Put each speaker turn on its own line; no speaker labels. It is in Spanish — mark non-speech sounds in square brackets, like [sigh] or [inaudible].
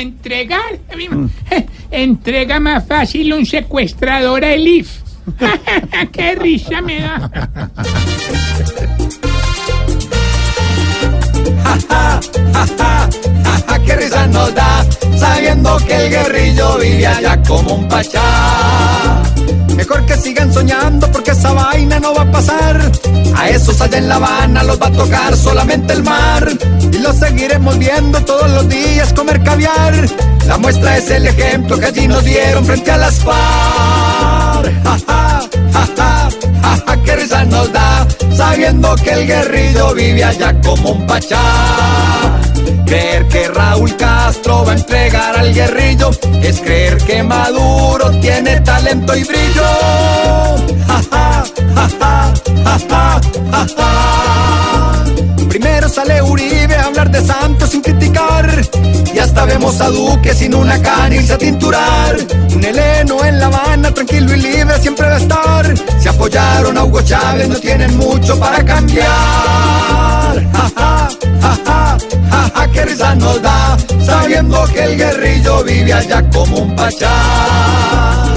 Entregar. Entrega más fácil un secuestrador a Elif. [laughs] ¡Qué risa me da! [laughs]
¡Qué risa nos da! Sabiendo que el guerrillo vive allá como un pachá. Mejor que sigan soñando porque esa vaina no va a pasar. A esos allá en La Habana los va a tocar solamente el mar. Y los seguiremos viendo todos los días comer caviar. La muestra es el ejemplo que allí nos dieron frente a las FARC. Ja, ja, ja, ja, ja, qué risa nos da. Sabiendo que el guerrillo vive allá como un pachá. Creer que Raúl Castro va a entregar al guerrillo es creer que Maduro tiene talento y brillo. Ja, ja, ja, ja, ja, ja, ja. Vemos a Duque sin una cana irse a tinturar. Un heleno en La Habana, tranquilo y libre siempre va a estar. Se apoyaron a Hugo Chávez, no tienen mucho para cambiar. [laughs] Ja, ja, ja, ja, ja, ja, qué risa nos da, sabiendo que el guerrillo vive allá como un pachá.